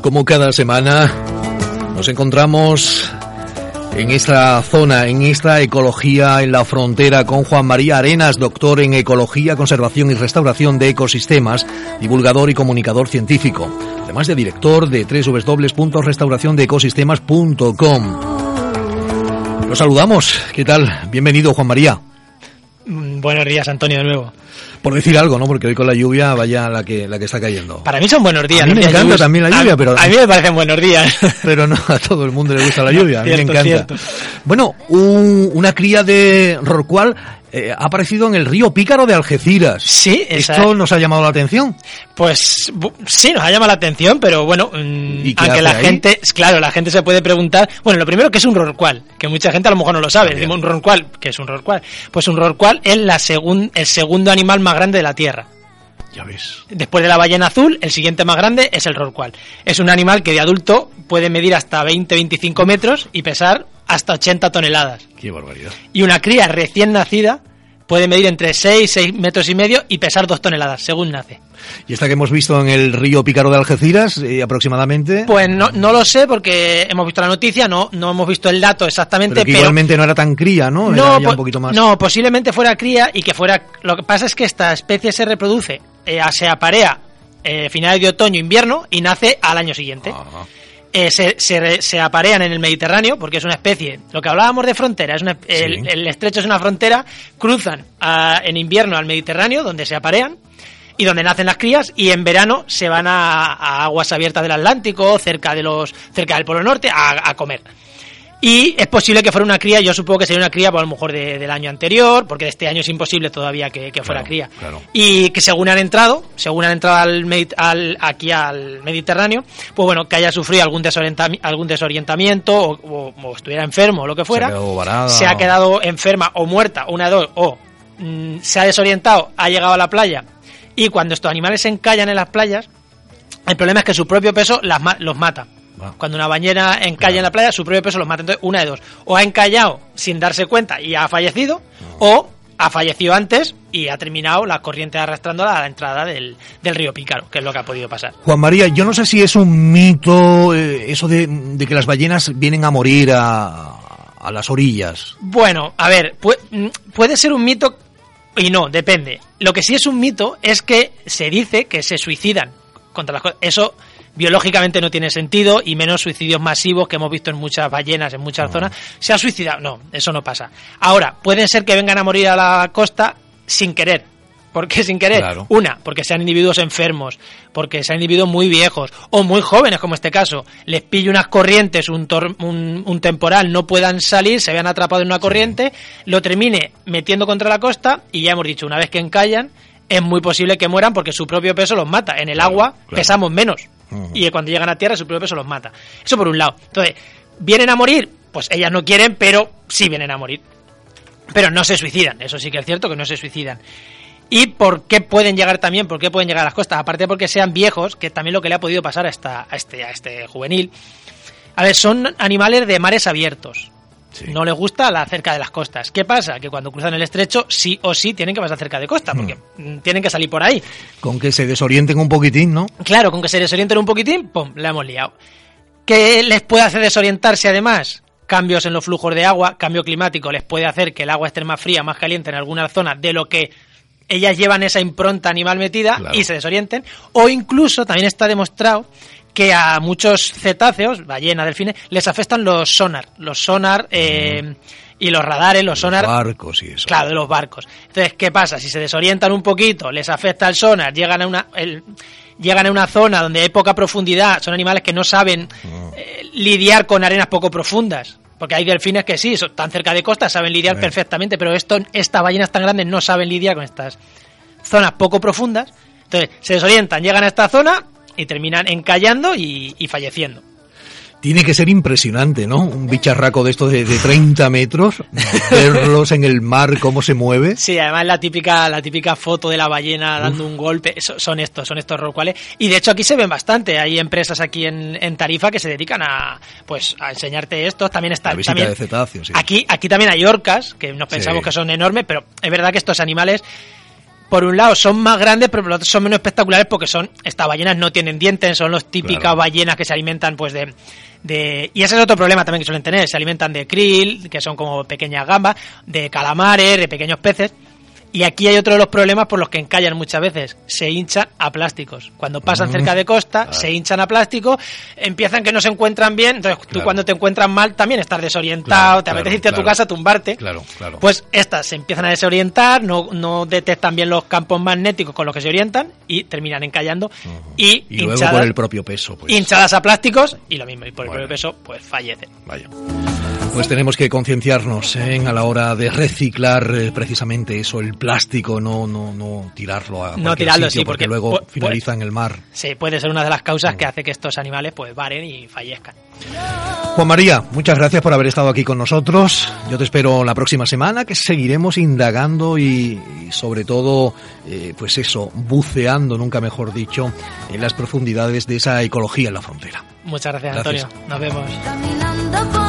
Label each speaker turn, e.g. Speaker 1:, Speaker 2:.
Speaker 1: Como cada semana nos encontramos en esta zona, en esta ecología en la frontera con Juan María Arenas, doctor en Ecología, Conservación y Restauración de Ecosistemas, divulgador y comunicador científico, además de director de www.restauraciondeecosistemas.com. Los saludamos. ¿Qué tal? Bienvenido, Juan María.
Speaker 2: Mm, buenos días, Antonio, de nuevo.
Speaker 1: Por decir algo, ¿no? Porque hoy con la lluvia vaya la que, la que está cayendo.
Speaker 2: Para mí son buenos días.
Speaker 1: A mí me encanta también la lluvia,
Speaker 2: a,
Speaker 1: pero...
Speaker 2: A mí me parecen buenos días.
Speaker 1: Pero no a todo el mundo le gusta la lluvia, a mí
Speaker 2: Cierto,
Speaker 1: me encanta.
Speaker 2: cierto.
Speaker 1: Bueno, un- una cría de rorcual eh, ha aparecido en el río Pícaro de Algeciras.
Speaker 2: Sí, esa-
Speaker 1: Esto nos ha llamado la atención.
Speaker 2: Pues sí, nos ha llamado la atención, pero bueno, mm,
Speaker 1: ¿Y qué
Speaker 2: aunque la
Speaker 1: ahí?
Speaker 2: gente, claro, la gente se puede preguntar, bueno, lo primero que es un rorcual, que mucha gente a lo mejor no lo sabe, decimos un rorcual, ¿qué es un rorcual? Pues un rorcual es la segun- el segundo animal más grande de la Tierra.
Speaker 1: Ya ves.
Speaker 2: Después de la ballena azul, el siguiente más grande es el rorcual. Es un animal que de adulto puede medir hasta 20-25 metros y pesar hasta 80 toneladas.
Speaker 1: Qué barbaridad.
Speaker 2: Y una cría recién nacida puede medir entre 6, 6 metros y medio y pesar 2 toneladas, según nace.
Speaker 1: Y esta que hemos visto en el río Pícaro de Algeciras, eh, aproximadamente.
Speaker 2: Pues no, no lo sé porque hemos visto la noticia, no, no hemos visto el dato exactamente,
Speaker 1: pero que
Speaker 2: pero...
Speaker 1: igualmente no era tan cría, ¿no? Era
Speaker 2: no,
Speaker 1: ya un poquito más.
Speaker 2: no, posiblemente fuera cría y que fuera... Lo que pasa es que esta especie se reproduce, eh, se aparea eh, finales de otoño-invierno y nace al año siguiente.
Speaker 1: Ah,
Speaker 2: Eh, se, se, se aparean en el Mediterráneo porque es una especie, lo que hablábamos de frontera, es una- el, estrecho es una frontera, cruzan a- en invierno al Mediterráneo donde se aparean y donde nacen las crías y en verano se van a, a aguas abiertas del Atlántico, cerca de los cerca del Polo Norte a, a comer. Y es posible que fuera una cría, yo supongo que sería una cría pues, a lo mejor de- del año anterior, porque de este año es imposible todavía que, que fuera
Speaker 1: Claro,
Speaker 2: cría.
Speaker 1: claro.
Speaker 2: Y que según han entrado, según han entrado al, aquí al Mediterráneo, pues bueno, que haya sufrido algún, desorientami- algún desorientamiento o, o- o estuviera enfermo o lo que fuera,
Speaker 1: Se ha quedado varada.
Speaker 2: se ha quedado enferma o muerta, una de dos, o mm, se ha desorientado, ha llegado a la playa, y cuando estos animales se encallan en las playas, el problema es que su propio peso las ma- los mata. Cuando una bañera encalla en la playa, su propio peso los mata. Entonces, una de dos. O ha encallado sin darse cuenta y ha fallecido, o ha fallecido antes y ha terminado la corriente arrastrándola a la entrada del, del río Pícaro, que es lo que ha podido pasar.
Speaker 1: Juan María, yo no sé si es un mito eh, eso de, de que las ballenas vienen a morir a, a las orillas.
Speaker 2: Bueno, a ver, pu- mm, puede ser un mito y no, depende. Lo que sí es un mito es que se dice que se suicidan contra las cosas. Eso biológicamente no tiene sentido y menos suicidios masivos que hemos visto en muchas ballenas, en muchas zonas. Se ha suicidado. No, eso no pasa. Ahora, pueden ser que vengan a morir a la costa sin querer. ¿Por qué sin querer?
Speaker 1: Claro.
Speaker 2: Una, porque sean individuos enfermos, porque sean individuos muy viejos o muy jóvenes, como este caso. Les pille unas corrientes, un, tor- un, un temporal, no puedan salir, se vean atrapados en una corriente, lo termine metiendo contra la costa y ya hemos dicho, una vez que encallan, es muy posible que mueran porque su propio peso los mata. En el
Speaker 1: Claro,
Speaker 2: agua
Speaker 1: claro.
Speaker 2: pesamos menos Y cuando llegan a tierra su propio peso los mata. Eso por un lado. Entonces, ¿vienen a morir? Pues ellas no quieren, pero sí vienen a morir. Pero no se suicidan, eso sí que es cierto que no se suicidan. ¿Y por qué pueden llegar también? ¿Por qué pueden llegar a las costas? Aparte porque sean viejos, que también lo que le ha podido pasar a, esta, a, este, a este juvenil. A ver, son animales de mares abiertos.
Speaker 1: Sí.
Speaker 2: No les gusta la cerca de las costas. ¿Qué pasa? Que cuando cruzan el estrecho, sí o sí tienen que pasar cerca de costa, porque mm, tienen que salir por ahí.
Speaker 1: Con que se desorienten un poquitín, ¿no?
Speaker 2: Claro, con que se desorienten un poquitín, ¡pum! La hemos liado. ¿Qué les puede hacer desorientarse además? Cambios en los flujos de agua, cambio climático les puede hacer que el agua esté más fría, más caliente en alguna zona de lo que ellas llevan esa impronta animal metida
Speaker 1: Claro.
Speaker 2: y se desorienten. O incluso también está demostrado que a muchos cetáceos, ballenas, delfines, les afectan los sonar. Los sonar eh, y los radares, los sonar.
Speaker 1: Barcos y eso.
Speaker 2: Claro, de los barcos. Entonces, ¿qué pasa? Si se desorientan un poquito, les afecta el sonar, llegan a una, el- llegan a una zona donde hay poca profundidad, son animales que no saben eh, lidiar con arenas poco profundas. Porque hay delfines que sí, son tan cerca de costa, saben lidiar perfectamente, pero esto, estas ballenas tan grandes no saben lidiar con estas zonas poco profundas. Entonces, se desorientan, llegan a esta zona y terminan encallando y, y falleciendo.
Speaker 1: Tiene que ser impresionante, ¿no? Un bicharraco de estos de, de 30 metros, verlos en el mar, cómo se mueve.
Speaker 2: Sí, además la típica, la típica foto de la ballena dando un golpe, so- son estos, son estos rorcuales. Y de hecho aquí se ven bastante, hay empresas aquí en, en Tarifa que se dedican a, pues, a enseñarte estos. También está,
Speaker 1: La visita
Speaker 2: también,
Speaker 1: de cetáceos, sí.
Speaker 2: aquí, aquí también hay orcas, que nos pensamos
Speaker 1: Sí.
Speaker 2: que son enormes, pero es verdad que estos animales por un lado son más grandes, pero por otro son menos espectaculares porque son estas ballenas no tienen dientes, son las típicas ballenas que se alimentan pues de, de y ese es otro problema también que suelen tener, se alimentan de krill, que son como pequeñas gambas, de calamares, de pequeños peces y aquí hay otro de los problemas por los que encallan muchas veces. Se hinchan a plásticos. Cuando pasan mm. cerca de costa, se hinchan a plástico, empiezan que no se encuentran bien. Entonces, tú cuando te encuentras mal también estás desorientado, te apetece irte a tu casa a tumbarte.
Speaker 1: Claro, claro.
Speaker 2: Pues estas se empiezan a desorientar, no, no detectan bien los campos magnéticos con los que se orientan y terminan encallando. y,
Speaker 1: hinchadas, por el propio peso. Pues.
Speaker 2: Hinchadas a plásticos y lo mismo. Y por el propio peso, pues fallecen.
Speaker 1: Vaya. Pues tenemos que concienciarnos ¿eh? a la hora de reciclar eh, precisamente eso, el plástico, no, no, no tirarlo a no tirarlo, sitio, sí, porque, luego finaliza en el mar.
Speaker 2: Sí, puede ser una de las causas que hace que estos animales pues varen y fallezcan.
Speaker 1: Juan María, muchas gracias por haber estado aquí con nosotros. Yo te espero la próxima semana, que seguiremos indagando y, sobre todo, eh, pues eso, buceando, nunca mejor dicho, en las profundidades de esa ecología en la frontera.
Speaker 2: Muchas gracias, Antonio. Nos vemos.